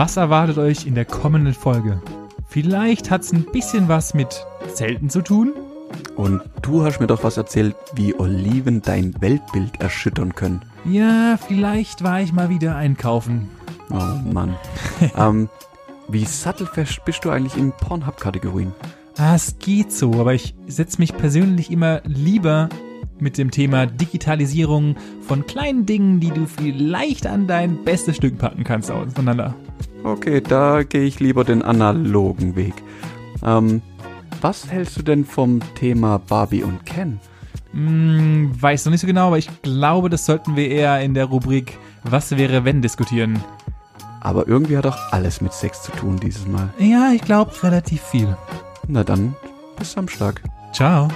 Was erwartet euch in der kommenden Folge? Vielleicht hat es ein bisschen was mit Zelten zu tun. Und du hast mir doch was erzählt, wie Oliven dein Weltbild erschüttern können. Ja, vielleicht war ich mal wieder einkaufen. Oh Mann. ähm, wie sattelfest bist du eigentlich in Pornhub-Kategorien? Ah, es geht so, aber ich setze mich persönlich immer lieber mit dem Thema Digitalisierung von kleinen Dingen, die du vielleicht an dein bestes Stück packen kannst, auseinander. Okay, da gehe ich lieber den analogen Weg. Ähm, was hältst du denn vom Thema Barbie und Ken? Hm, weiß noch nicht so genau, aber ich glaube, das sollten wir eher in der Rubrik Was wäre wenn diskutieren. Aber irgendwie hat auch alles mit Sex zu tun dieses Mal. Ja, ich glaube relativ viel. Na dann, bis Samstag. Ciao.